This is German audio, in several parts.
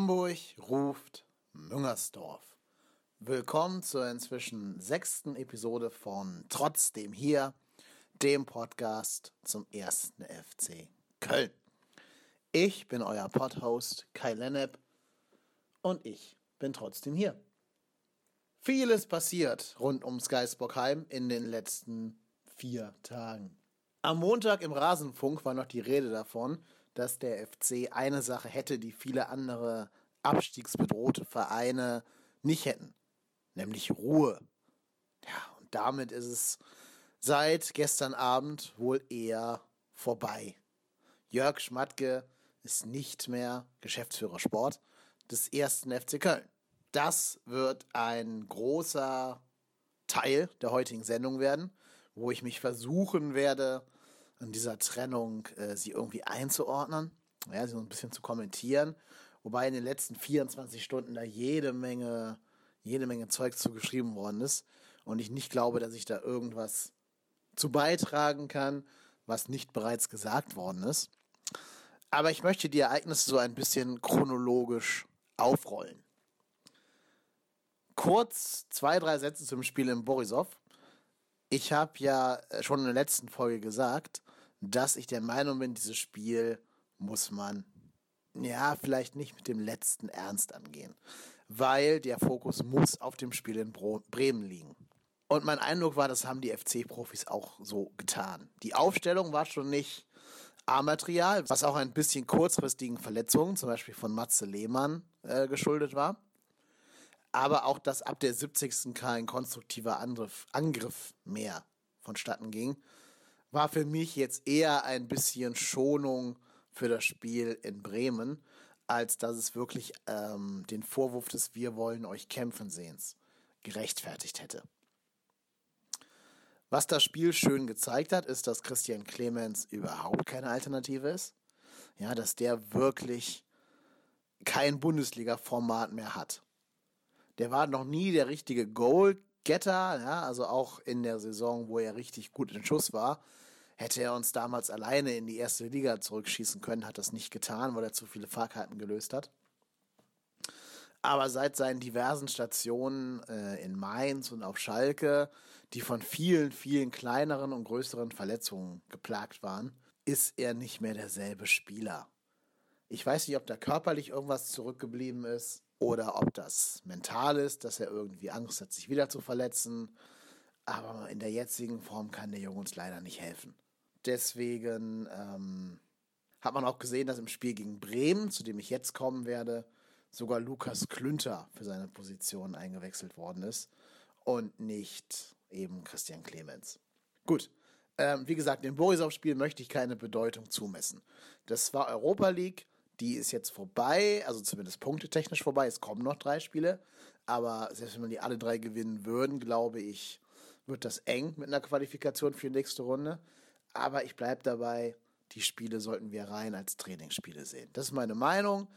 Hamburg ruft Müngersdorf. Willkommen zur inzwischen sechsten Episode von Trotzdem hier, dem Podcast zum ersten FC Köln. Ich bin euer Podhost Kai Lennep und ich bin trotzdem hier. Vieles passiert rund um Geisbockheim in den letzten vier Tagen. Am Montag im Rasenfunk war noch die Rede davon, dass der FC eine Sache hätte, die viele andere abstiegsbedrohte Vereine nicht hätten, nämlich Ruhe. Ja, und damit ist es seit gestern Abend wohl eher vorbei. Jörg Schmatke ist nicht mehr Geschäftsführer Sport des ersten FC Köln. Das wird ein großer Teil der heutigen Sendung werden, wo ich mich versuchen werde, in dieser Trennung äh, sie irgendwie einzuordnen, ja, sie so ein bisschen zu kommentieren, wobei in den letzten 24 Stunden da jede Menge, jede Menge Zeug zu geschrieben worden ist und ich nicht glaube, dass ich da irgendwas zu beitragen kann, was nicht bereits gesagt worden ist. Aber ich möchte die Ereignisse so ein bisschen chronologisch aufrollen. Kurz zwei, drei Sätze zum Spiel in Borisov. Ich habe ja schon in der letzten Folge gesagt, dass ich der Meinung bin, dieses Spiel muss man ja vielleicht nicht mit dem letzten Ernst angehen, weil der Fokus muss auf dem Spiel in Bremen liegen. Und mein Eindruck war, das haben die FC-Profis auch so getan. Die Aufstellung war schon nicht A-Material, was auch ein bisschen kurzfristigen Verletzungen, zum Beispiel von Matze Lehmann, äh, geschuldet war. Aber auch, dass ab der 70. kein konstruktiver Angriff, Angriff mehr vonstatten ging war für mich jetzt eher ein bisschen Schonung für das Spiel in Bremen, als dass es wirklich ähm, den Vorwurf des Wir wollen euch kämpfen sehens gerechtfertigt hätte. Was das Spiel schön gezeigt hat, ist, dass Christian Clemens überhaupt keine Alternative ist. Ja, dass der wirklich kein Bundesliga-Format mehr hat. Der war noch nie der richtige Goal Getter, ja, also auch in der Saison, wo er richtig gut in Schuss war, hätte er uns damals alleine in die erste Liga zurückschießen können, hat das nicht getan, weil er zu viele Fahrkarten gelöst hat. Aber seit seinen diversen Stationen äh, in Mainz und auf Schalke, die von vielen, vielen kleineren und größeren Verletzungen geplagt waren, ist er nicht mehr derselbe Spieler. Ich weiß nicht, ob da körperlich irgendwas zurückgeblieben ist oder ob das mental ist, dass er irgendwie Angst hat, sich wieder zu verletzen. Aber in der jetzigen Form kann der Junge uns leider nicht helfen. Deswegen ähm, hat man auch gesehen, dass im Spiel gegen Bremen, zu dem ich jetzt kommen werde, sogar Lukas Klünter für seine Position eingewechselt worden ist und nicht eben Christian Clemens. Gut, ähm, wie gesagt, dem Borisov-Spiel möchte ich keine Bedeutung zumessen. Das war Europa League die ist jetzt vorbei, also zumindest punktetechnisch vorbei. Es kommen noch drei Spiele, aber selbst wenn man die alle drei gewinnen würden, glaube ich, wird das eng mit einer Qualifikation für die nächste Runde. Aber ich bleibe dabei, die Spiele sollten wir rein als Trainingsspiele sehen. Das ist meine Meinung.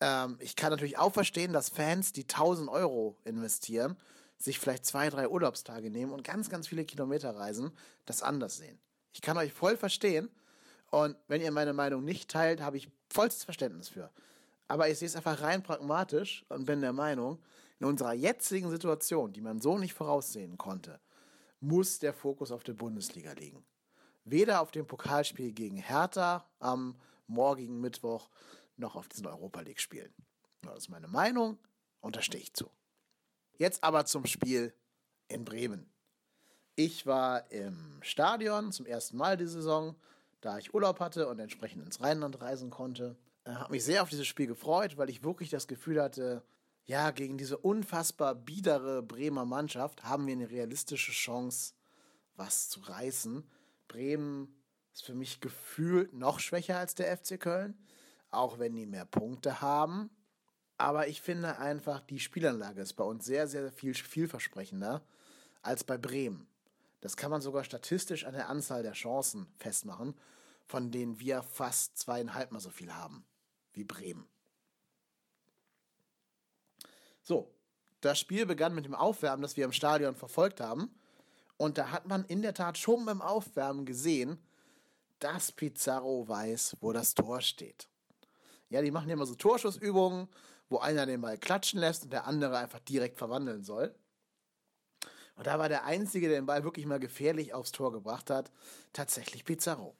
Ähm, ich kann natürlich auch verstehen, dass Fans, die 1000 Euro investieren, sich vielleicht zwei, drei Urlaubstage nehmen und ganz, ganz viele Kilometer reisen, das anders sehen. Ich kann euch voll verstehen. Und wenn ihr meine Meinung nicht teilt, habe ich vollstes Verständnis für. Aber ich sehe es einfach rein pragmatisch und bin der Meinung, in unserer jetzigen Situation, die man so nicht voraussehen konnte, muss der Fokus auf der Bundesliga liegen. Weder auf dem Pokalspiel gegen Hertha am morgigen Mittwoch noch auf diesen Europa League Spielen. Das ist meine Meinung und da stehe ich zu. Jetzt aber zum Spiel in Bremen. Ich war im Stadion zum ersten Mal die Saison da ich Urlaub hatte und entsprechend ins Rheinland reisen konnte. Äh, habe mich sehr auf dieses Spiel gefreut, weil ich wirklich das Gefühl hatte, ja, gegen diese unfassbar biedere Bremer Mannschaft haben wir eine realistische Chance, was zu reißen. Bremen ist für mich gefühlt noch schwächer als der FC Köln, auch wenn die mehr Punkte haben. Aber ich finde einfach, die Spielanlage ist bei uns sehr, sehr viel vielversprechender als bei Bremen. Das kann man sogar statistisch an der Anzahl der Chancen festmachen, von denen wir fast zweieinhalb mal so viel haben wie Bremen. So, das Spiel begann mit dem Aufwärmen, das wir im Stadion verfolgt haben. Und da hat man in der Tat schon beim Aufwärmen gesehen, dass Pizarro weiß, wo das Tor steht. Ja, die machen immer so Torschussübungen, wo einer den Ball klatschen lässt und der andere einfach direkt verwandeln soll. Und da war der Einzige, der den Ball wirklich mal gefährlich aufs Tor gebracht hat, tatsächlich Pizarro.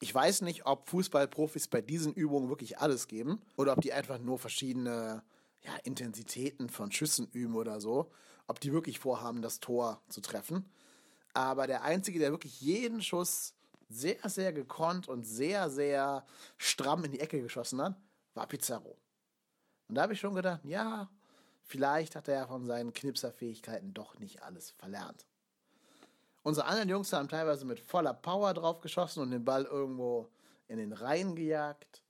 Ich weiß nicht, ob Fußballprofis bei diesen Übungen wirklich alles geben oder ob die einfach nur verschiedene ja, Intensitäten von Schüssen üben oder so. Ob die wirklich vorhaben, das Tor zu treffen. Aber der Einzige, der wirklich jeden Schuss sehr, sehr gekonnt und sehr, sehr stramm in die Ecke geschossen hat, war Pizarro. Und da habe ich schon gedacht, ja, vielleicht hat er ja von seinen Knipserfähigkeiten doch nicht alles verlernt. Unsere anderen Jungs haben teilweise mit voller Power drauf geschossen und den Ball irgendwo in den Reihen gejagt.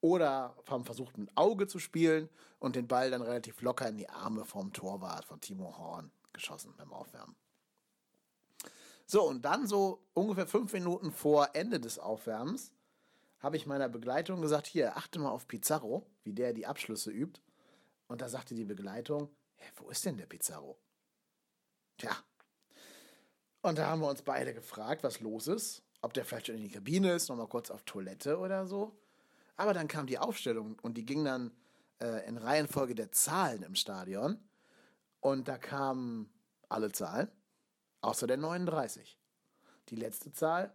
Oder haben versucht, ein Auge zu spielen und den Ball dann relativ locker in die Arme vom Torwart von Timo Horn geschossen beim Aufwärmen. So, und dann so ungefähr fünf Minuten vor Ende des Aufwärmens habe ich meiner Begleitung gesagt, hier, achte mal auf Pizarro, wie der die Abschlüsse übt. Und da sagte die Begleitung, hä, wo ist denn der Pizarro? Tja, und da haben wir uns beide gefragt, was los ist. Ob der vielleicht schon in die Kabine ist, nochmal kurz auf Toilette oder so. Aber dann kam die Aufstellung und die ging dann äh, in Reihenfolge der Zahlen im Stadion. Und da kamen alle Zahlen, außer der 39. Die letzte Zahl,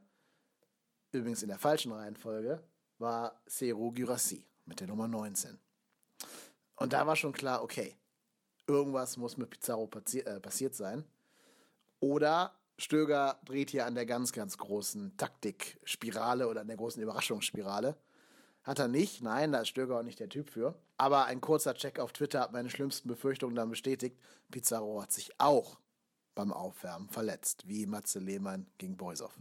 übrigens in der falschen Reihenfolge, war Seru Gyrassi mit der Nummer 19. Und da war schon klar, okay, irgendwas muss mit Pizarro passi äh, passiert sein. Oder Stöger dreht hier an der ganz, ganz großen Taktikspirale oder an der großen Überraschungsspirale. Hat er nicht, nein, da ist Stöger auch nicht der Typ für. Aber ein kurzer Check auf Twitter hat meine schlimmsten Befürchtungen dann bestätigt. Pizarro hat sich auch beim Aufwärmen verletzt, wie Matze Lehmann gegen Boisov.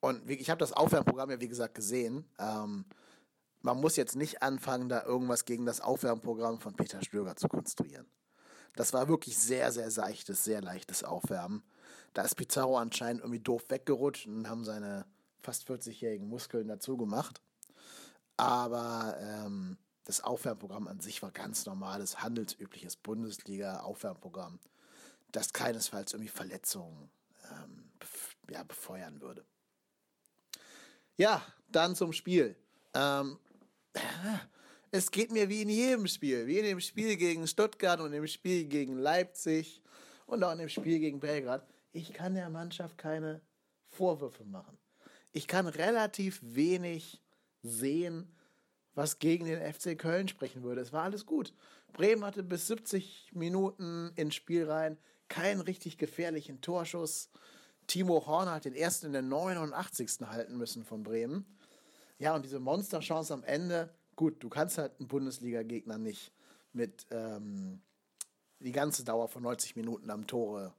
Und ich habe das Aufwärmprogramm ja wie gesagt gesehen. Ähm, man muss jetzt nicht anfangen, da irgendwas gegen das Aufwärmprogramm von Peter Stöger zu konstruieren. Das war wirklich sehr, sehr seichtes, sehr leichtes Aufwärmen. Da ist Pizarro anscheinend irgendwie doof weggerutscht und haben seine fast 40-jährigen Muskeln dazu gemacht. Aber ähm, das Aufwärmprogramm an sich war ganz normales, handelsübliches Bundesliga-Aufwärmprogramm, das keinesfalls irgendwie Verletzungen ähm, ja, befeuern würde. Ja, dann zum Spiel. Ähm, es geht mir wie in jedem Spiel, wie in dem Spiel gegen Stuttgart und dem Spiel gegen Leipzig und auch in dem Spiel gegen Belgrad ich kann der Mannschaft keine Vorwürfe machen. Ich kann relativ wenig sehen, was gegen den FC Köln sprechen würde. Es war alles gut. Bremen hatte bis 70 Minuten ins Spiel rein keinen richtig gefährlichen Torschuss. Timo Horner hat den ersten in der 89. halten müssen von Bremen. Ja, und diese Monsterchance am Ende, gut, du kannst halt einen Bundesliga-Gegner nicht mit ähm, die ganze Dauer von 90 Minuten am Tore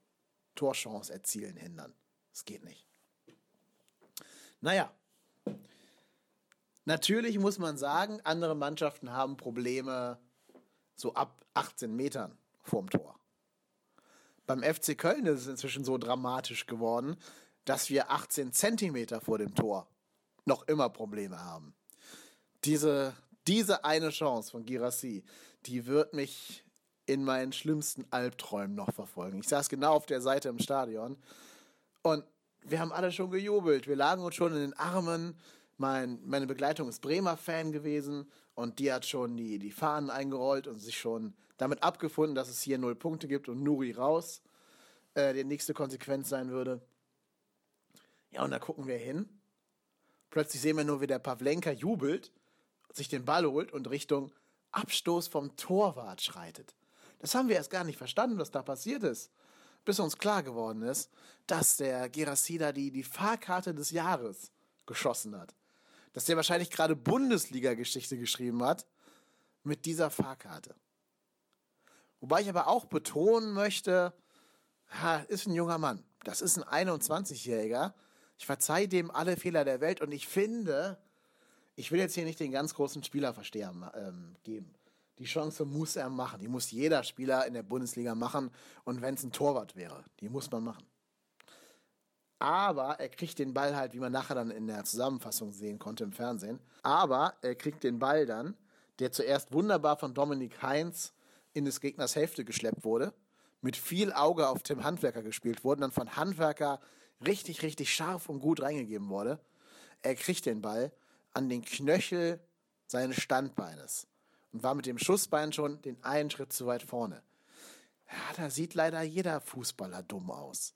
Torchance erzielen hindern. Das geht nicht. Naja, natürlich muss man sagen, andere Mannschaften haben Probleme so ab 18 Metern vorm Tor. Beim FC Köln ist es inzwischen so dramatisch geworden, dass wir 18 Zentimeter vor dem Tor noch immer Probleme haben. Diese, diese eine Chance von Girassi, die wird mich in meinen schlimmsten Albträumen noch verfolgen. Ich saß genau auf der Seite im Stadion und wir haben alle schon gejubelt. Wir lagen uns schon in den Armen. Mein, meine Begleitung ist Bremer Fan gewesen und die hat schon die, die Fahnen eingerollt und sich schon damit abgefunden, dass es hier null Punkte gibt und Nuri raus äh, die nächste Konsequenz sein würde. Ja, und da gucken wir hin. Plötzlich sehen wir nur, wie der Pavlenka jubelt, sich den Ball holt und Richtung Abstoß vom Torwart schreitet. Das haben wir erst gar nicht verstanden, was da passiert ist. Bis uns klar geworden ist, dass der Gerasida die, die Fahrkarte des Jahres geschossen hat. Dass der wahrscheinlich gerade Bundesliga-Geschichte geschrieben hat mit dieser Fahrkarte. Wobei ich aber auch betonen möchte, ha, ist ein junger Mann. Das ist ein 21-Jähriger. Ich verzeihe dem alle Fehler der Welt und ich finde, ich will jetzt hier nicht den ganz großen Spielerversteher ähm, geben. Die Chance muss er machen. Die muss jeder Spieler in der Bundesliga machen. Und wenn es ein Torwart wäre, die muss man machen. Aber er kriegt den Ball halt, wie man nachher dann in der Zusammenfassung sehen konnte im Fernsehen. Aber er kriegt den Ball dann, der zuerst wunderbar von Dominik Heinz in des Gegners Hälfte geschleppt wurde, mit viel Auge auf Tim Handwerker gespielt wurde, dann von Handwerker richtig, richtig scharf und gut reingegeben wurde. Er kriegt den Ball an den Knöchel seines Standbeines und war mit dem Schussbein schon den einen Schritt zu weit vorne. Ja, da sieht leider jeder Fußballer dumm aus.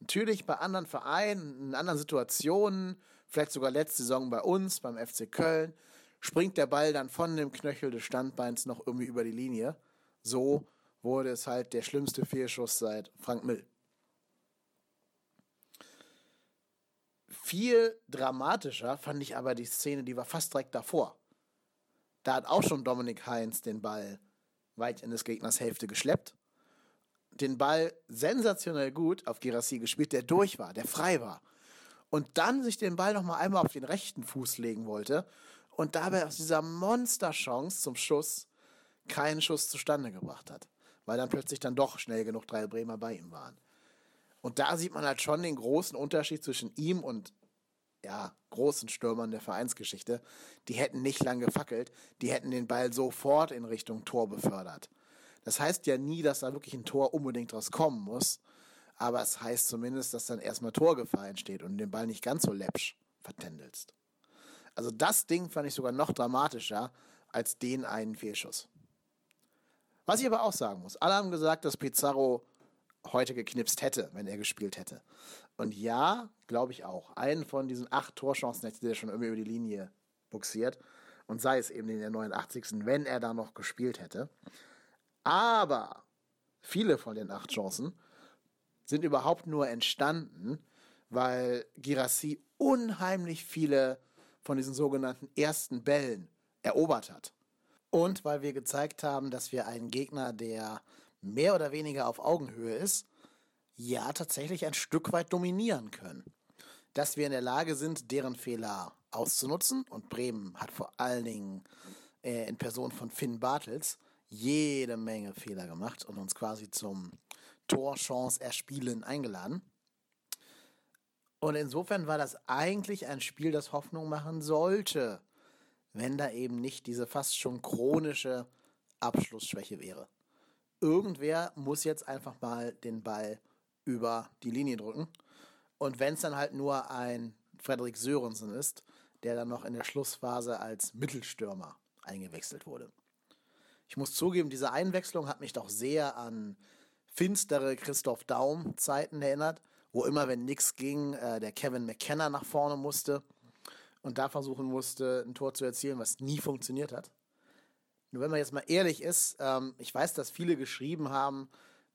Natürlich bei anderen Vereinen, in anderen Situationen, vielleicht sogar letzte Saison bei uns, beim FC Köln, springt der Ball dann von dem Knöchel des Standbeins noch irgendwie über die Linie. So wurde es halt der schlimmste Fehlschuss seit Frank Mill. Viel dramatischer fand ich aber die Szene, die war fast direkt davor. Da hat auch schon Dominik Heinz den Ball weit in des Gegners Hälfte geschleppt. Den Ball sensationell gut auf Girassi gespielt, der durch war, der frei war. Und dann sich den Ball nochmal einmal auf den rechten Fuß legen wollte und dabei aus dieser Monsterchance zum Schuss keinen Schuss zustande gebracht hat. Weil dann plötzlich dann doch schnell genug drei Bremer bei ihm waren. Und da sieht man halt schon den großen Unterschied zwischen ihm und ja, großen Stürmern der Vereinsgeschichte. Die hätten nicht lang gefackelt, die hätten den Ball sofort in Richtung Tor befördert. Das heißt ja nie, dass da wirklich ein Tor unbedingt draus kommen muss, aber es heißt zumindest, dass dann erstmal Torgefahr entsteht und den Ball nicht ganz so läppsch vertändelst. Also das Ding fand ich sogar noch dramatischer als den einen Fehlschuss. Was ich aber auch sagen muss, alle haben gesagt, dass Pizarro heute geknipst hätte, wenn er gespielt hätte. Und ja, glaube ich auch. Einen von diesen acht Torchancen hätte er schon irgendwie über die Linie buxiert. Und sei es eben in der 89. wenn er da noch gespielt hätte. Aber viele von den acht Chancen sind überhaupt nur entstanden, weil Girassi unheimlich viele von diesen sogenannten ersten Bällen erobert hat. Und weil wir gezeigt haben, dass wir einen Gegner, der mehr oder weniger auf Augenhöhe ist, ja tatsächlich ein Stück weit dominieren können. Dass wir in der Lage sind, deren Fehler auszunutzen. Und Bremen hat vor allen Dingen äh, in Person von Finn Bartels jede Menge Fehler gemacht und uns quasi zum Torchance erspielen eingeladen. Und insofern war das eigentlich ein Spiel, das Hoffnung machen sollte, wenn da eben nicht diese fast schon chronische Abschlussschwäche wäre irgendwer muss jetzt einfach mal den Ball über die Linie drücken. Und wenn es dann halt nur ein Frederik Sörensen ist, der dann noch in der Schlussphase als Mittelstürmer eingewechselt wurde. Ich muss zugeben, diese Einwechslung hat mich doch sehr an finstere Christoph Daum Zeiten erinnert, wo immer, wenn nichts ging, äh, der Kevin McKenna nach vorne musste und da versuchen musste, ein Tor zu erzielen, was nie funktioniert hat. Nur wenn man jetzt mal ehrlich ist, ähm, ich weiß, dass viele geschrieben haben,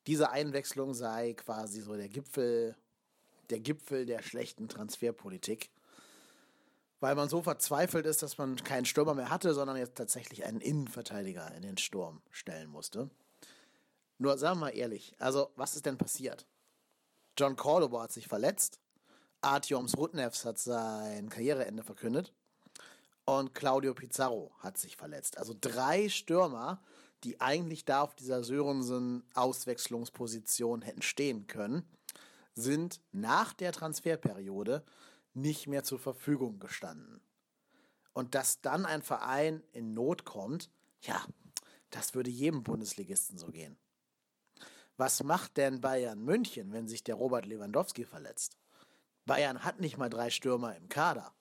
diese Einwechslung sei quasi so der Gipfel, der Gipfel der schlechten Transferpolitik. Weil man so verzweifelt ist, dass man keinen Stürmer mehr hatte, sondern jetzt tatsächlich einen Innenverteidiger in den Sturm stellen musste. Nur sagen wir mal ehrlich, also was ist denn passiert? John Cordoba hat sich verletzt, Artyoms Rudnevs hat sein Karriereende verkündet und Claudio Pizarro hat sich verletzt. Also drei Stürmer, die eigentlich da auf dieser Sörensen-Auswechslungsposition hätten stehen können, sind nach der Transferperiode nicht mehr zur Verfügung gestanden. Und dass dann ein Verein in Not kommt, ja, das würde jedem Bundesligisten so gehen. Was macht denn Bayern München, wenn sich der Robert Lewandowski verletzt? Bayern hat nicht mal drei Stürmer im Kader.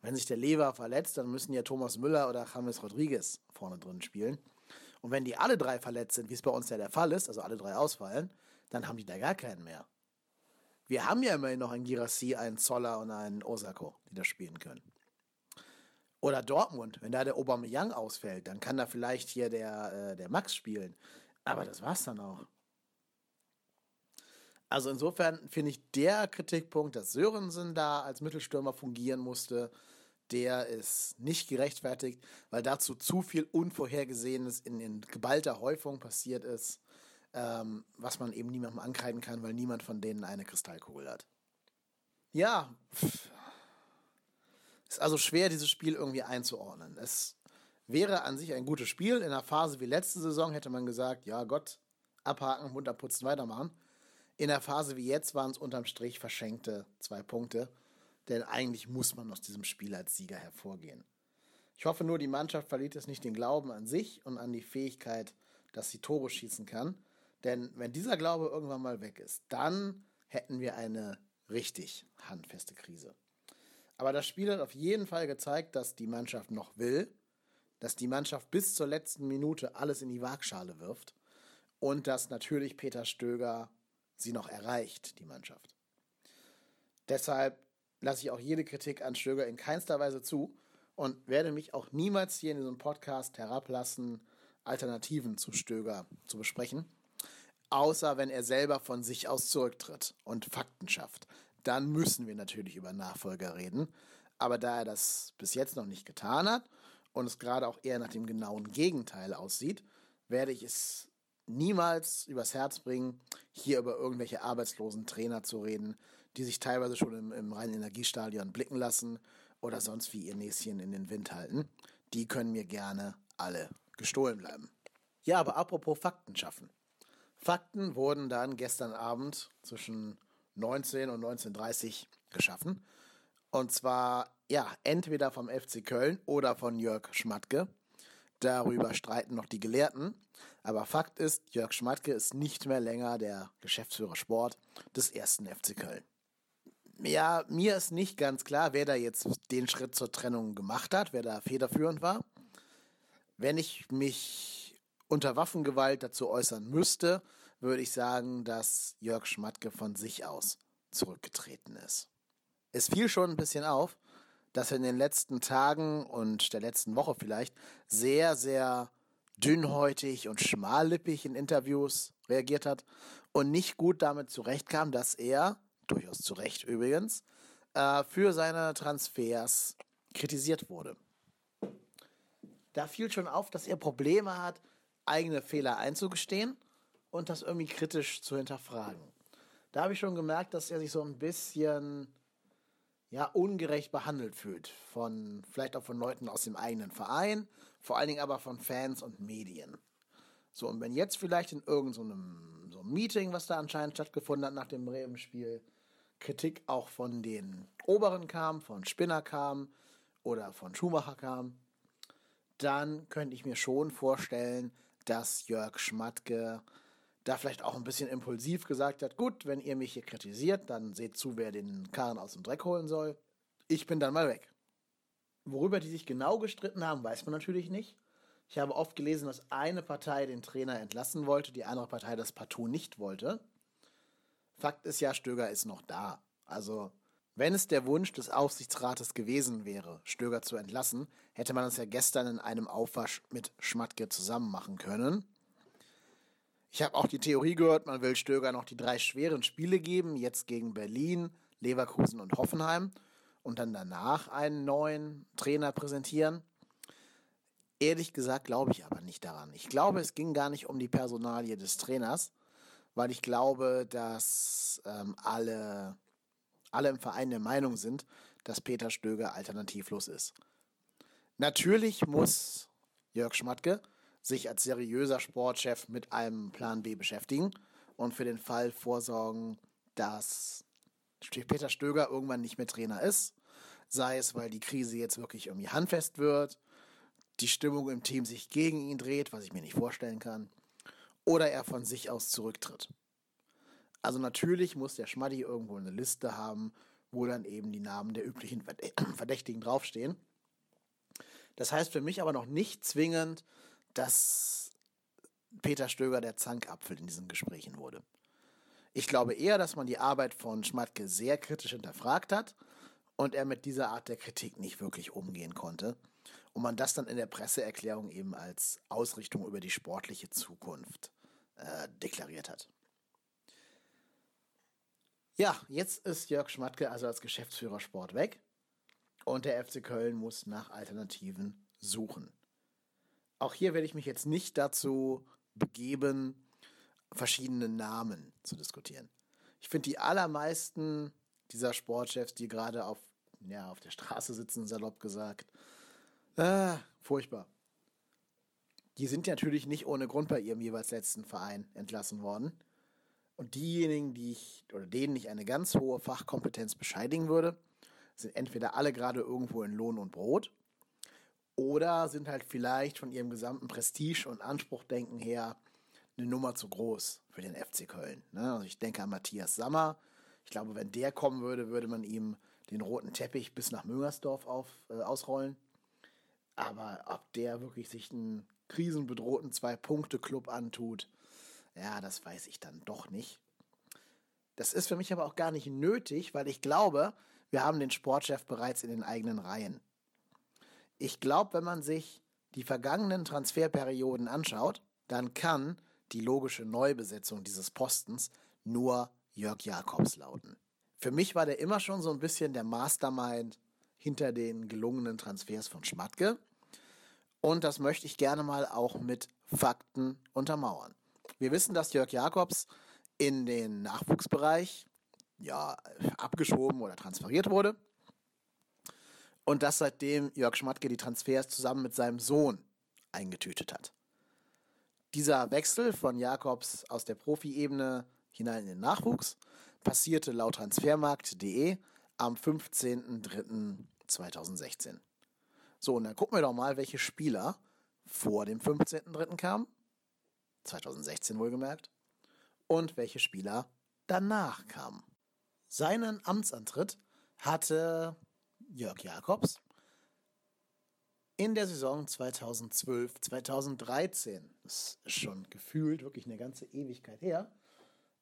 Wenn sich der Lever verletzt, dann müssen ja Thomas Müller oder James Rodriguez vorne drin spielen. Und wenn die alle drei verletzt sind, wie es bei uns ja der Fall ist, also alle drei ausfallen, dann haben die da gar keinen mehr. Wir haben ja immerhin noch einen Girassi, einen Zoller und einen Osako, die da spielen können. Oder Dortmund, wenn da der Aubameyang ausfällt, dann kann da vielleicht hier der, äh, der Max spielen. Aber das war's dann auch. Also insofern finde ich der Kritikpunkt, dass Sörensen da als Mittelstürmer fungieren musste, der ist nicht gerechtfertigt, weil dazu zu viel Unvorhergesehenes in, in geballter Häufung passiert ist, ähm, was man eben niemandem ankreiden kann, weil niemand von denen eine Kristallkugel hat. Ja, ist also schwer, dieses Spiel irgendwie einzuordnen. Es wäre an sich ein gutes Spiel. In einer Phase wie letzte Saison hätte man gesagt, ja Gott, abhaken, Mund abputzen, weitermachen. In einer Phase wie jetzt waren es unterm Strich verschenkte zwei Punkte. Denn eigentlich muss man aus diesem Spiel als Sieger hervorgehen. Ich hoffe nur, die Mannschaft verliert jetzt nicht den Glauben an sich und an die Fähigkeit, dass sie Tore schießen kann. Denn wenn dieser Glaube irgendwann mal weg ist, dann hätten wir eine richtig handfeste Krise. Aber das Spiel hat auf jeden Fall gezeigt, dass die Mannschaft noch will, dass die Mannschaft bis zur letzten Minute alles in die Waagschale wirft und dass natürlich Peter Stöger sie noch erreicht, die Mannschaft. Deshalb lasse ich auch jede Kritik an Stöger in keinster Weise zu und werde mich auch niemals hier in diesem Podcast herablassen, Alternativen zu Stöger zu besprechen. Außer wenn er selber von sich aus zurücktritt und Fakten schafft. Dann müssen wir natürlich über Nachfolger reden. Aber da er das bis jetzt noch nicht getan hat und es gerade auch eher nach dem genauen Gegenteil aussieht, werde ich es niemals übers Herz bringen, hier über irgendwelche arbeitslosen Trainer zu reden, die sich teilweise schon im, im reinen Energiestadion blicken lassen oder sonst wie ihr Näschen in den Wind halten. Die können mir gerne alle gestohlen bleiben. Ja, aber apropos Fakten schaffen. Fakten wurden dann gestern Abend zwischen 19 und 19.30 geschaffen. Und zwar, ja, entweder vom FC Köln oder von Jörg Schmatke. Darüber streiten noch die Gelehrten. Aber Fakt ist, Jörg Schmatke ist nicht mehr länger der Geschäftsführer Sport des ersten FC Köln. Ja, mir ist nicht ganz klar, wer da jetzt den Schritt zur Trennung gemacht hat, wer da federführend war. Wenn ich mich unter Waffengewalt dazu äußern müsste, würde ich sagen, dass Jörg Schmatke von sich aus zurückgetreten ist. Es fiel schon ein bisschen auf, dass er in den letzten Tagen und der letzten Woche vielleicht sehr, sehr dünnhäutig und schmallippig in Interviews reagiert hat und nicht gut damit zurechtkam, dass er, durchaus zu Recht übrigens, äh, für seine Transfers kritisiert wurde da fiel schon auf, dass er Probleme hat, eigene Fehler einzugestehen und das irgendwie kritisch zu hinterfragen. Da habe ich schon gemerkt, dass er sich so ein bisschen ja, ungerecht behandelt fühlt. Von, vielleicht auch von Leuten aus dem eigenen Verein, vor allen Dingen aber von Fans und Medien. So, und wenn jetzt vielleicht in irgendeinem so, so Meeting, was da anscheinend stattgefunden hat nach dem Bremen-Spiel, Kritik auch von den Oberen kam, von Spinner kam oder von Schumacher kam, dann könnte ich mir schon vorstellen, dass Jörg Schmatke da vielleicht auch ein bisschen impulsiv gesagt hat, gut, wenn ihr mich hier kritisiert, dann seht zu, wer den Karren aus dem Dreck holen soll. Ich bin dann mal weg. Worüber die sich genau gestritten haben, weiß man natürlich nicht. Ich habe oft gelesen, dass eine Partei den Trainer entlassen wollte, die andere Partei das partout nicht wollte. Fakt ist ja, Stöger ist noch da. Also wenn es der Wunsch des Aufsichtsrates gewesen wäre, Stöger zu entlassen, hätte man es ja gestern in einem Aufwasch mit Schmatke zusammen machen können. Ich habe auch die Theorie gehört, man will Stöger noch die drei schweren Spiele geben, jetzt gegen Berlin, Leverkusen und Hoffenheim, und dann danach einen neuen Trainer präsentieren. Ehrlich gesagt glaube ich aber nicht daran. Ich glaube, es ging gar nicht um die Personalie des Trainers, weil ich glaube, dass ähm, alle alle im Verein der Meinung sind, dass Peter Stöger alternativlos ist. Natürlich muss Jörg Schmatke sich als seriöser Sportchef mit einem Plan B beschäftigen und für den Fall vorsorgen, dass Peter Stöger irgendwann nicht mehr Trainer ist, sei es, weil die Krise jetzt wirklich irgendwie handfest wird, die Stimmung im Team sich gegen ihn dreht, was ich mir nicht vorstellen kann, oder er von sich aus zurücktritt. Also natürlich muss der Schmaddi irgendwo eine Liste haben, wo dann eben die Namen der üblichen Verdächtigen draufstehen. Das heißt für mich aber noch nicht zwingend, dass Peter Stöger der Zankapfel in diesen Gesprächen wurde. Ich glaube eher, dass man die Arbeit von Schmatke sehr kritisch hinterfragt hat und er mit dieser Art der Kritik nicht wirklich umgehen konnte und man das dann in der Presseerklärung eben als Ausrichtung über die sportliche Zukunft äh, deklariert hat. Ja, jetzt ist Jörg Schmatke also als Geschäftsführer Sport weg und der FC Köln muss nach Alternativen suchen. Auch hier werde ich mich jetzt nicht dazu begeben, verschiedene Namen zu diskutieren. Ich finde die allermeisten dieser Sportchefs, die gerade auf, ja, auf der Straße sitzen, salopp gesagt, ah, furchtbar. Die sind natürlich nicht ohne Grund bei ihrem jeweils letzten Verein entlassen worden. Und diejenigen, die ich oder denen ich eine ganz hohe Fachkompetenz bescheidigen würde, sind entweder alle gerade irgendwo in Lohn und Brot oder sind halt vielleicht von ihrem gesamten Prestige und Anspruchdenken her eine Nummer zu groß für den FC Köln. Ne? Also ich denke an Matthias Sammer. Ich glaube, wenn der kommen würde, würde man ihm den roten Teppich bis nach Müngersdorf auf, äh, ausrollen. Aber ob der wirklich sich einen krisenbedrohten Zwei-Punkte-Club antut, ja, das weiß ich dann doch nicht. Das ist für mich aber auch gar nicht nötig, weil ich glaube, wir haben den Sportchef bereits in den eigenen Reihen. Ich glaube, wenn man sich die vergangenen Transferperioden anschaut, dann kann die logische Neubesetzung dieses Postens nur Jörg Jakobs lauten. Für mich war der immer schon so ein bisschen der Mastermind hinter den gelungenen Transfers von Schmatke. Und das möchte ich gerne mal auch mit Fakten untermauern. Wir wissen, dass Jörg Jakobs in den Nachwuchsbereich ja, abgeschoben oder transferiert wurde. Und dass seitdem Jörg Schmatke die Transfers zusammen mit seinem Sohn eingetütet hat. Dieser Wechsel von Jakobs aus der Profiebene hinein in den Nachwuchs passierte laut transfermarkt.de am 15.03.2016. So, und dann gucken wir doch mal, welche Spieler vor dem 15.03. kamen. 2016 wohlgemerkt. Und welche Spieler danach kamen. Seinen Amtsantritt hatte Jörg Jakobs in der Saison 2012, 2013. Das ist schon gefühlt wirklich eine ganze Ewigkeit her.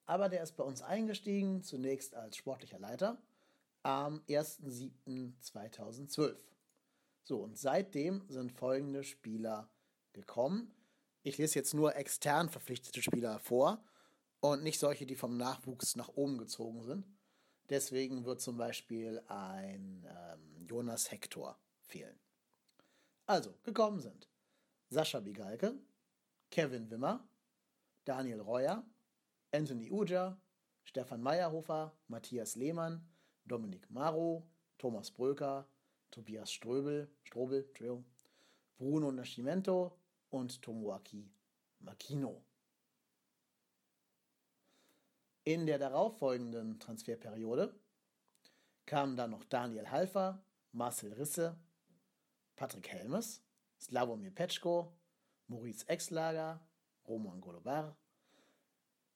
Aber der ist bei uns eingestiegen, zunächst als sportlicher Leiter am 1.7.2012. So, und seitdem sind folgende Spieler gekommen. Ich lese jetzt nur extern verpflichtete Spieler vor und nicht solche, die vom Nachwuchs nach oben gezogen sind. Deswegen wird zum Beispiel ein ähm, Jonas Hector fehlen. Also, gekommen sind Sascha Bigalke, Kevin Wimmer, Daniel Reuer, Anthony Uja, Stefan Meyerhofer, Matthias Lehmann, Dominik Maro, Thomas Bröker, Tobias Ströbel, Strobel, Bruno Nascimento und Tomoaki Makino. In der darauffolgenden Transferperiode kamen dann noch Daniel Halfer, Marcel Risse, Patrick Helmes, Slavomir Petschko, Maurice Exlager, Roman Golobar,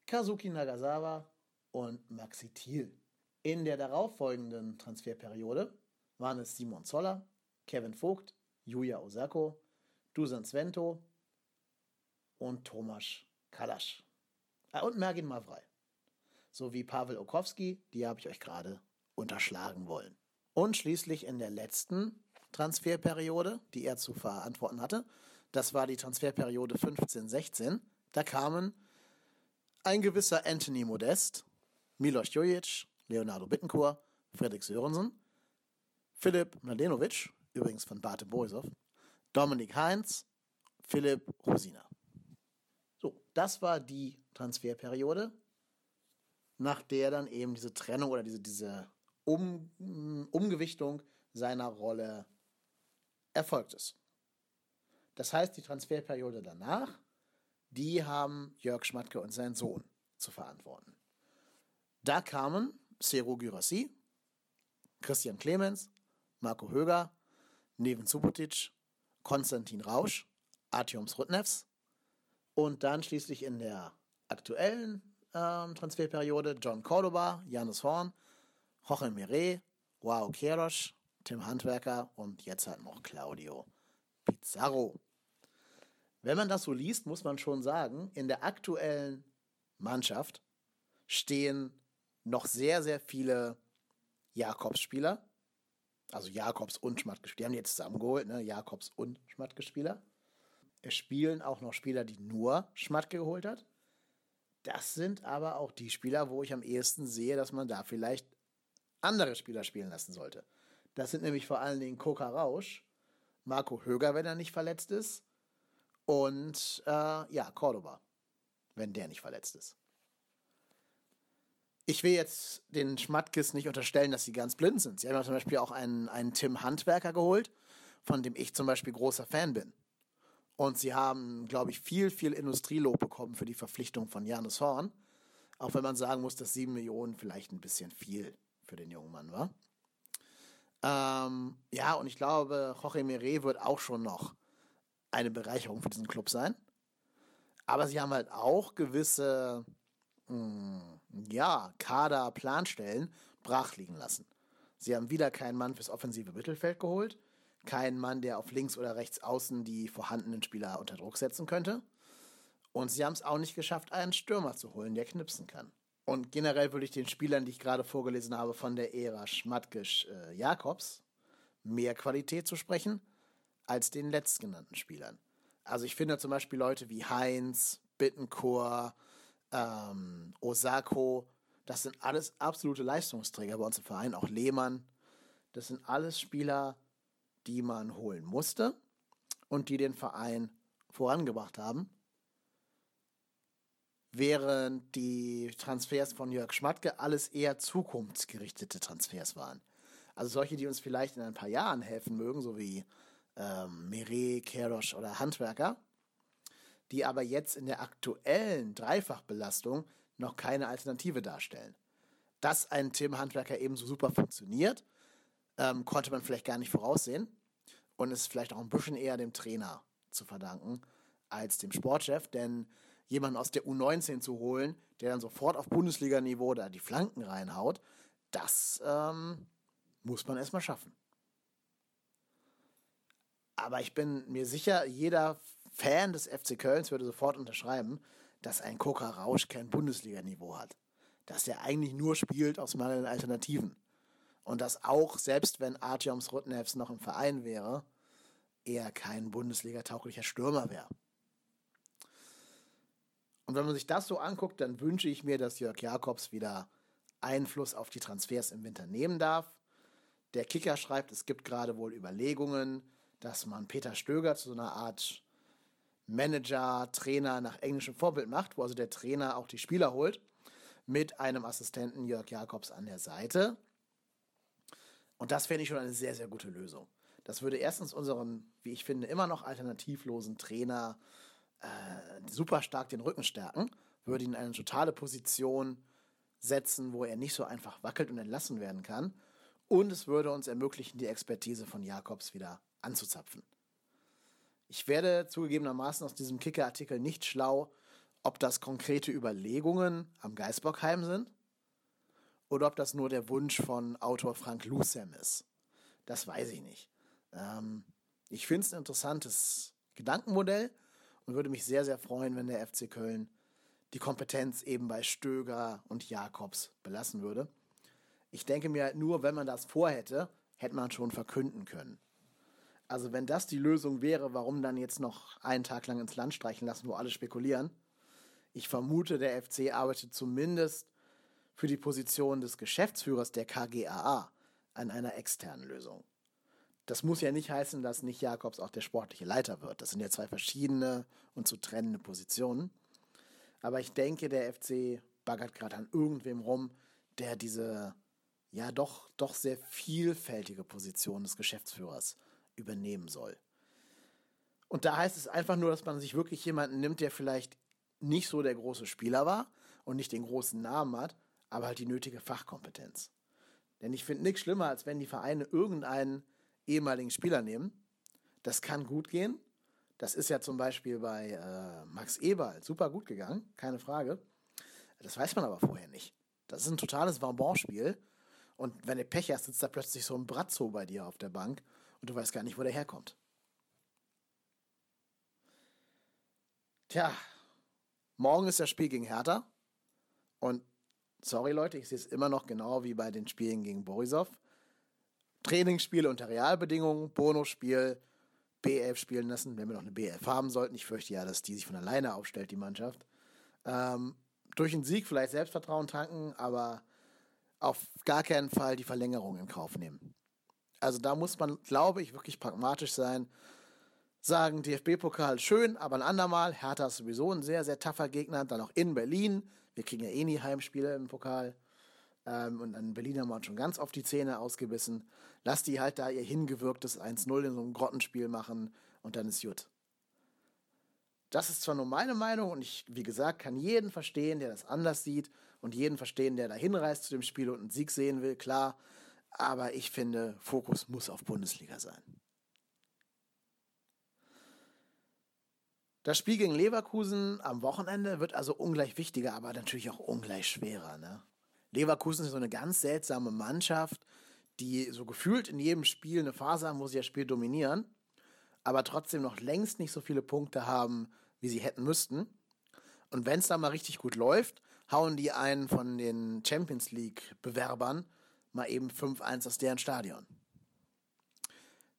Kazuki Nagasawa und Maxi Thiel. In der darauffolgenden Transferperiode waren es Simon Zoller, Kevin Vogt, Julia Osako, Dusan Svento und Tomasz Kalasch. Ah, und Mergin Mavrei sowie Pavel Okowski, die habe ich euch gerade unterschlagen wollen. Und schließlich in der letzten Transferperiode, die er zu verantworten hatte, das war die Transferperiode 15-16, da kamen ein gewisser Anthony Modest, Milos Jojic, Leonardo Bittencourt, Fredrik Sörensen, Philipp Mladenovic, übrigens von Bate Borisov, Dominik Heinz, Philipp Rosina. So, das war die Transferperiode nach der dann eben diese Trennung oder diese, diese um, Umgewichtung seiner Rolle erfolgt ist. Das heißt, die Transferperiode danach, die haben Jörg Schmatke und sein Sohn zu verantworten. Da kamen Seru Gyrassi, Christian Clemens, Marco Höger, Neven Subotic, Konstantin Rausch, Artyom Srutnevs und dann schließlich in der aktuellen ähm, Transferperiode John Cordoba, Janus Horn, Jorge Mire, Wow Queiroz, Tim Handwerker und jetzt halt noch Claudio Pizarro. Wenn man das so liest, muss man schon sagen, in der aktuellen Mannschaft stehen noch sehr, sehr viele Jakobs-Spieler. Also Jakobs und Schmatke. Die haben die jetzt zusammengeholt, ne? Jakobs und Schmatke-Spieler. Es spielen auch noch Spieler, die nur Schmatke geholt hat. Das sind aber auch die Spieler, wo ich am ehesten sehe, dass man da vielleicht andere Spieler spielen lassen sollte. Das sind nämlich vor allen Dingen Koka Rausch, Marco Höger, wenn er nicht verletzt ist, und äh, ja, Cordoba, wenn der nicht verletzt ist. Ich will jetzt den Schmatkis nicht unterstellen, dass sie ganz blind sind. Sie haben ja zum Beispiel auch einen, einen Tim Handwerker geholt, von dem ich zum Beispiel großer Fan bin. Und sie haben, glaube ich, viel, viel Industrielob bekommen für die Verpflichtung von Janus Horn. Auch wenn man sagen muss, dass sieben Millionen vielleicht ein bisschen viel für den jungen Mann war. Ähm, ja, und ich glaube, Jorge Mire wird auch schon noch eine Bereicherung für diesen Club sein. Aber sie haben halt auch gewisse, mh, ja, Kader-Planstellen brach liegen lassen. Sie haben wieder keinen Mann fürs offensive Mittelfeld geholt, keinen Mann, der auf links oder rechts außen die vorhandenen Spieler unter Druck setzen könnte. Und sie haben es auch nicht geschafft, einen Stürmer zu holen, der knipsen kann. Und generell würde ich den Spielern, die ich gerade vorgelesen habe, von der Ära Schmatkisch-Jakobs äh, mehr Qualität zu sprechen als den letztgenannten Spielern. Also ich finde zum Beispiel Leute wie Heinz, Bittencourt, ähm, Osako, das sind alles absolute Leistungsträger bei uns im Verein, auch Lehmann. Das sind alles Spieler, die man holen musste und die den Verein vorangebracht haben. Während die Transfers von Jörg Schmatke alles eher zukunftsgerichtete Transfers waren. Also solche, die uns vielleicht in ein paar Jahren helfen mögen, so wie ähm, Meret, Kerosch oder Handwerker, die aber jetzt in der aktuellen Dreifachbelastung noch keine Alternative darstellen. Dass ein Tim Handwerker ebenso super funktioniert, ähm, konnte man vielleicht gar nicht voraussehen und ist vielleicht auch ein bisschen eher dem Trainer zu verdanken als dem Sportchef, denn jemanden aus der U19 zu holen, der dann sofort auf Bundesliga-Niveau da die Flanken reinhaut, das ähm, muss man erstmal schaffen. Aber ich bin mir sicher, jeder Fan des FC Kölns würde sofort unterschreiben, dass ein Koka Rausch kein Bundesliga-Niveau hat. Dass er eigentlich nur spielt aus meinen Alternativen. Und dass auch, selbst wenn Artyoms Rutnevs noch im Verein wäre, er kein Bundesliga-tauglicher Stürmer wäre. Und wenn man sich das so anguckt, dann wünsche ich mir, dass Jörg Jakobs wieder Einfluss auf die Transfers im Winter nehmen darf. Der Kicker schreibt, es gibt gerade wohl Überlegungen, dass man Peter Stöger zu so einer Art Manager, Trainer nach englischem Vorbild macht, wo also der Trainer auch die Spieler holt, mit einem Assistenten Jörg Jakobs an der Seite. Und das fände ich schon eine sehr, sehr gute Lösung. Das würde erstens unseren, wie ich finde, immer noch alternativlosen Trainer äh, super stark den Rücken stärken, würde ihn in eine totale Position setzen, wo er nicht so einfach wackelt und entlassen werden kann. Und es würde uns ermöglichen, die Expertise von Jakobs wieder anzuzapfen. Ich werde zugegebenermaßen aus diesem Kicker-Artikel nicht schlau, ob das konkrete Überlegungen am Geisbockheim sind oder ob das nur der Wunsch von Autor Frank Lucem ist. Das weiß ich nicht. Ähm, ich finde es ein interessantes Gedankenmodell und würde mich sehr, sehr freuen, wenn der FC Köln die Kompetenz eben bei Stöger und Jakobs belassen würde. Ich denke mir halt nur, wenn man das vorhätte, hätte man schon verkünden können. Also wenn das die Lösung wäre, warum dann jetzt noch einen Tag lang ins Land streichen lassen, wo alle spekulieren? Ich vermute, der FC arbeitet zumindest für die Position des Geschäftsführers der KGAA an einer externen Lösung. Das muss ja nicht heißen, dass nicht Jakobs auch der sportliche Leiter wird. Das sind ja zwei verschiedene und zu trennende Positionen. Aber ich denke, der FC baggert gerade an irgendwem rum, der diese ja doch, doch sehr vielfältige Position des Geschäftsführers übernehmen soll. Und da heißt es einfach nur, dass man sich wirklich jemanden nimmt, der vielleicht nicht so der große Spieler war und nicht den großen Namen hat, aber halt die nötige Fachkompetenz. Denn ich finde nichts schlimmer, als wenn die Vereine irgendeinen ehemaligen Spieler nehmen. Das kann gut gehen. Das ist ja zum Beispiel bei äh, Max Eberl super gut gegangen, keine Frage. Das weiß man aber vorher nicht. Das ist ein totales Vambon-Spiel. Und wenn du Pech hast, sitzt da plötzlich so ein Brazzo bei dir auf der Bank und du weißt gar nicht, wo der herkommt. Tja, morgen ist das Spiel gegen Hertha. Und sorry Leute, ich sehe es immer noch genau wie bei den Spielen gegen Borisov. Trainingsspiele unter Realbedingungen, Bonusspiel, B11 spielen lassen, wenn wir noch eine B11 haben sollten. Ich fürchte ja, dass die sich von alleine aufstellt, die Mannschaft. Ähm, durch einen Sieg vielleicht Selbstvertrauen tanken, aber auf gar keinen Fall die Verlängerung in Kauf nehmen. Also da muss man, glaube ich, wirklich pragmatisch sein. Sagen, DFB-Pokal schön, aber ein andermal. Hertha ist sowieso ein sehr, sehr taffer Gegner. Dann auch in Berlin. Wir kriegen ja eh nie Heimspiele im Pokal. Ähm, und an Berlin haben wir uns schon ganz oft die Zähne ausgebissen. Lass die halt da ihr hingewirktes 1-0 in so einem Grottenspiel machen und dann ist gut. Das ist zwar nur meine Meinung und ich, wie gesagt, kann jeden verstehen, der das anders sieht und jeden verstehen, der da hinreist zu dem Spiel und einen Sieg sehen will, klar. Aber ich finde, Fokus muss auf Bundesliga sein. Das Spiel gegen Leverkusen am Wochenende wird also ungleich wichtiger, aber natürlich auch ungleich schwerer. Ne? Leverkusen ist so eine ganz seltsame Mannschaft, die so gefühlt in jedem Spiel eine Phase haben, wo sie das Spiel dominieren, aber trotzdem noch längst nicht so viele Punkte haben, wie sie hätten müssten. Und wenn es da mal richtig gut läuft, hauen die einen von den Champions League-Bewerbern mal eben 5-1 aus deren Stadion.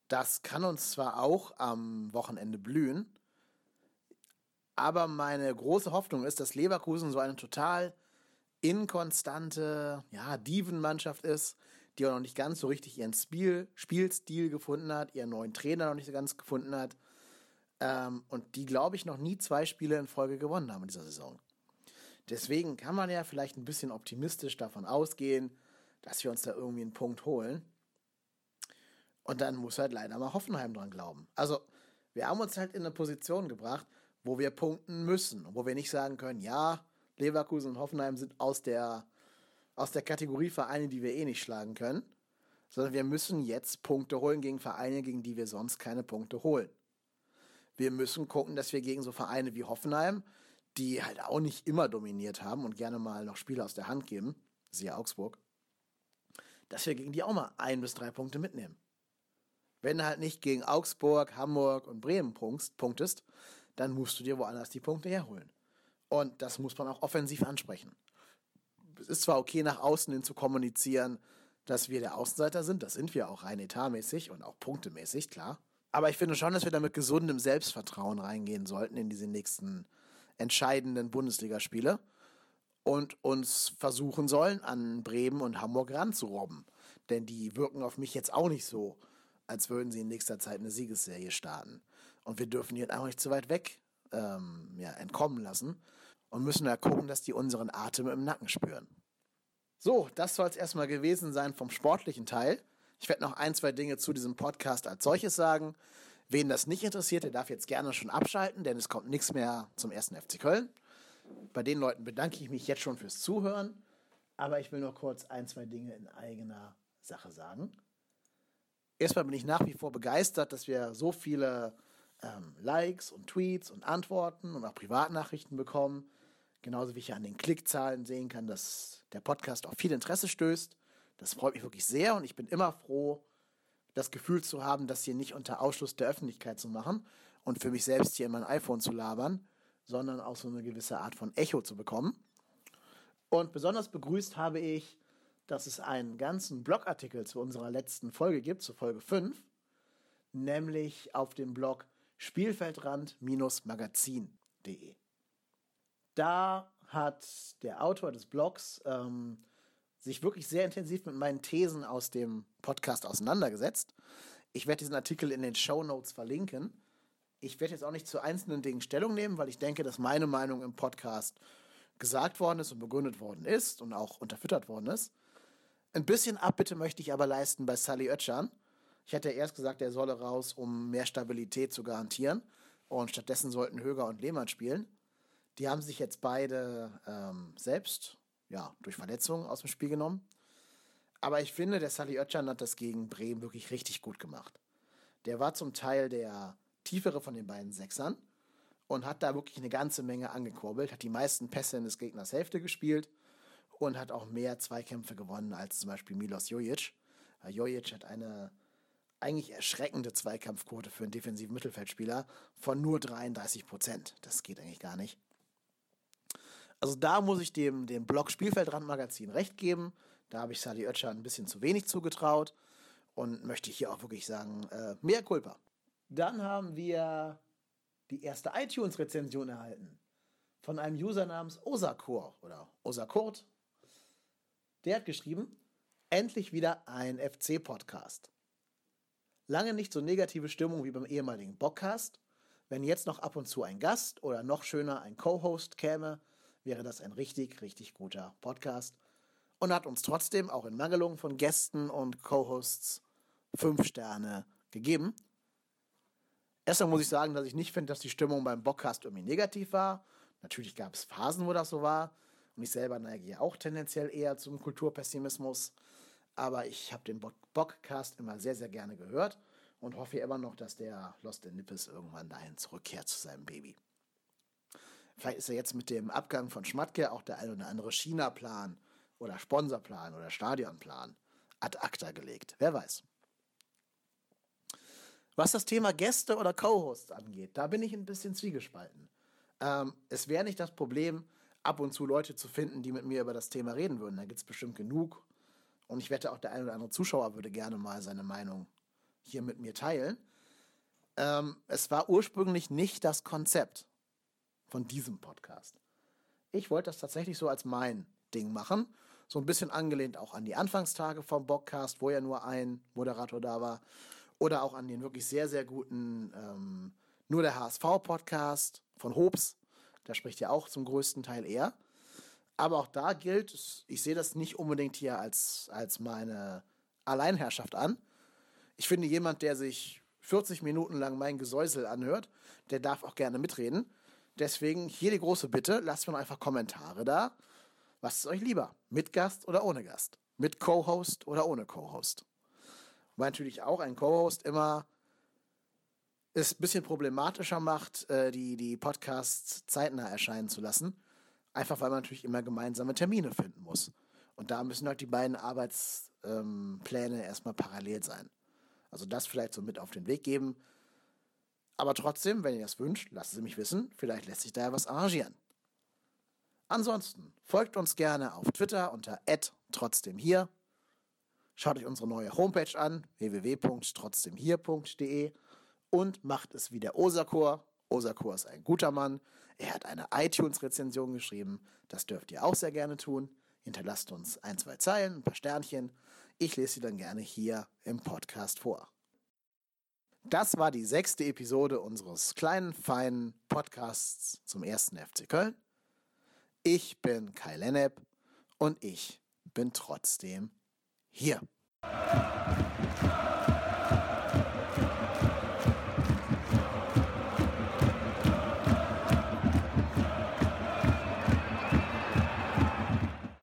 Das kann uns zwar auch am Wochenende blühen, aber meine große Hoffnung ist, dass Leverkusen so eine total inkonstante ja, Divenmannschaft ist, die auch noch nicht ganz so richtig ihren Spiel, Spielstil gefunden hat, ihren neuen Trainer noch nicht so ganz gefunden hat ähm, und die, glaube ich, noch nie zwei Spiele in Folge gewonnen haben in dieser Saison. Deswegen kann man ja vielleicht ein bisschen optimistisch davon ausgehen, dass wir uns da irgendwie einen Punkt holen. Und dann muss halt leider mal Hoffenheim dran glauben. Also, wir haben uns halt in eine Position gebracht, wo wir punkten müssen wo wir nicht sagen können, ja, Leverkusen und Hoffenheim sind aus der, aus der Kategorie Vereine, die wir eh nicht schlagen können, sondern wir müssen jetzt Punkte holen gegen Vereine, gegen die wir sonst keine Punkte holen. Wir müssen gucken, dass wir gegen so Vereine wie Hoffenheim, die halt auch nicht immer dominiert haben und gerne mal noch Spiele aus der Hand geben, siehe Augsburg, dass wir gegen die auch mal ein bis drei Punkte mitnehmen. Wenn du halt nicht gegen Augsburg, Hamburg und Bremen punktest, dann musst du dir woanders die Punkte herholen. Und das muss man auch offensiv ansprechen. Es ist zwar okay, nach außen hin zu kommunizieren, dass wir der Außenseiter sind, das sind wir auch rein etatmäßig und auch punktemäßig, klar. Aber ich finde schon, dass wir da mit gesundem Selbstvertrauen reingehen sollten in diese nächsten entscheidenden Bundesligaspiele und uns versuchen sollen, an Bremen und Hamburg ranzurobben. Denn die wirken auf mich jetzt auch nicht so, als würden sie in nächster Zeit eine Siegesserie starten. Und wir dürfen die halt auch nicht zu weit weg ähm, ja, entkommen lassen und müssen da gucken, dass die unseren Atem im Nacken spüren. So, das soll es erstmal gewesen sein vom sportlichen Teil. Ich werde noch ein, zwei Dinge zu diesem Podcast als solches sagen. Wen das nicht interessiert, der darf jetzt gerne schon abschalten, denn es kommt nichts mehr zum ersten FC Köln. Bei den Leuten bedanke ich mich jetzt schon fürs Zuhören, aber ich will noch kurz ein, zwei Dinge in eigener Sache sagen. Erstmal bin ich nach wie vor begeistert, dass wir so viele ähm, Likes und Tweets und Antworten und auch Privatnachrichten bekommen. Genauso wie ich ja an den Klickzahlen sehen kann, dass der Podcast auf viel Interesse stößt. Das freut mich wirklich sehr und ich bin immer froh, das Gefühl zu haben, das hier nicht unter Ausschluss der Öffentlichkeit zu machen und für mich selbst hier in mein iPhone zu labern, sondern auch so eine gewisse Art von Echo zu bekommen. Und besonders begrüßt habe ich, dass es einen ganzen Blogartikel zu unserer letzten Folge gibt, zu Folge 5, nämlich auf dem Blog Spielfeldrand-magazin.de. Da hat der Autor des Blogs ähm, sich wirklich sehr intensiv mit meinen Thesen aus dem Podcast auseinandergesetzt. Ich werde diesen Artikel in den Show Notes verlinken. Ich werde jetzt auch nicht zu einzelnen Dingen Stellung nehmen, weil ich denke, dass meine Meinung im Podcast gesagt worden ist und begründet worden ist und auch unterfüttert worden ist. Ein bisschen Abbitte möchte ich aber leisten bei Sally Oetschan. Ich hatte erst gesagt, er solle raus, um mehr Stabilität zu garantieren. Und stattdessen sollten Höger und Lehmann spielen. Die haben sich jetzt beide ähm, selbst ja, durch Verletzungen aus dem Spiel genommen. Aber ich finde, der Sally Oetschan hat das gegen Bremen wirklich richtig gut gemacht. Der war zum Teil der tiefere von den beiden Sechsern und hat da wirklich eine ganze Menge angekurbelt, hat die meisten Pässe in des Gegners Hälfte gespielt und hat auch mehr Zweikämpfe gewonnen als zum Beispiel Milos Jojic. Jojic hat eine eigentlich erschreckende Zweikampfquote für einen defensiven Mittelfeldspieler von nur 33 Prozent. Das geht eigentlich gar nicht. Also da muss ich dem, dem Blog Spielfeldrandmagazin recht geben. Da habe ich Sadi Oetscher ein bisschen zu wenig zugetraut und möchte hier auch wirklich sagen, äh, mehr Culpa. Dann haben wir die erste iTunes-Rezension erhalten von einem User namens Osakor oder Osakurt. Der hat geschrieben, endlich wieder ein FC-Podcast. Lange nicht so negative Stimmung wie beim ehemaligen Bockcast. Wenn jetzt noch ab und zu ein Gast oder noch schöner ein Co-Host käme, wäre das ein richtig, richtig guter Podcast. Und hat uns trotzdem, auch in Mangelung von Gästen und Co-Hosts, fünf Sterne gegeben. Erstmal muss ich sagen, dass ich nicht finde, dass die Stimmung beim Bockcast irgendwie negativ war. Natürlich gab es Phasen, wo das so war. Und ich selber neige ja auch tendenziell eher zum Kulturpessimismus aber ich habe den Bockcast immer sehr, sehr gerne gehört und hoffe immer noch, dass der Lost in Nippes irgendwann dahin zurückkehrt zu seinem Baby. Vielleicht ist er jetzt mit dem Abgang von Schmatke auch der ein oder andere China-Plan oder Sponsorplan oder Stadionplan ad acta gelegt. Wer weiß. Was das Thema Gäste oder Co-Hosts angeht, da bin ich ein bisschen zwiegespalten. Ähm, es wäre nicht das Problem, ab und zu Leute zu finden, die mit mir über das Thema reden würden. Da gibt es bestimmt genug. Und ich wette, auch der ein oder andere Zuschauer würde gerne mal seine Meinung hier mit mir teilen. Ähm, es war ursprünglich nicht das Konzept von diesem Podcast. Ich wollte das tatsächlich so als mein Ding machen. So ein bisschen angelehnt auch an die Anfangstage vom Podcast, wo ja nur ein Moderator da war. Oder auch an den wirklich sehr, sehr guten ähm, Nur der HSV-Podcast von Hobbs. Da spricht ja auch zum größten Teil er. Aber auch da gilt, ich sehe das nicht unbedingt hier als, als meine Alleinherrschaft an. Ich finde, jemand, der sich 40 Minuten lang mein Gesäusel anhört, der darf auch gerne mitreden. Deswegen hier die große Bitte, lasst mir einfach Kommentare da. Was ist euch lieber? Mit Gast oder ohne Gast? Mit Co-Host oder ohne Co-Host? Weil natürlich auch ein Co-Host immer es ein bisschen problematischer macht, äh, die, die Podcasts zeitnah erscheinen zu lassen. Einfach weil man natürlich immer gemeinsame Termine finden muss. Und da müssen halt die beiden Arbeitspläne erstmal parallel sein. Also das vielleicht so mit auf den Weg geben. Aber trotzdem, wenn ihr das wünscht, lasst es mich wissen. Vielleicht lässt sich da ja was arrangieren. Ansonsten folgt uns gerne auf Twitter unter trotzdem hier. Schaut euch unsere neue Homepage an, www.trotzdemhier.de und macht es wie der Osakor. Osakor ist ein guter Mann. Er hat eine iTunes-Rezension geschrieben. Das dürft ihr auch sehr gerne tun. Hinterlasst uns ein, zwei Zeilen, ein paar Sternchen. Ich lese sie dann gerne hier im Podcast vor. Das war die sechste Episode unseres kleinen, feinen Podcasts zum ersten FC Köln. Ich bin Kai Lennep und ich bin trotzdem here.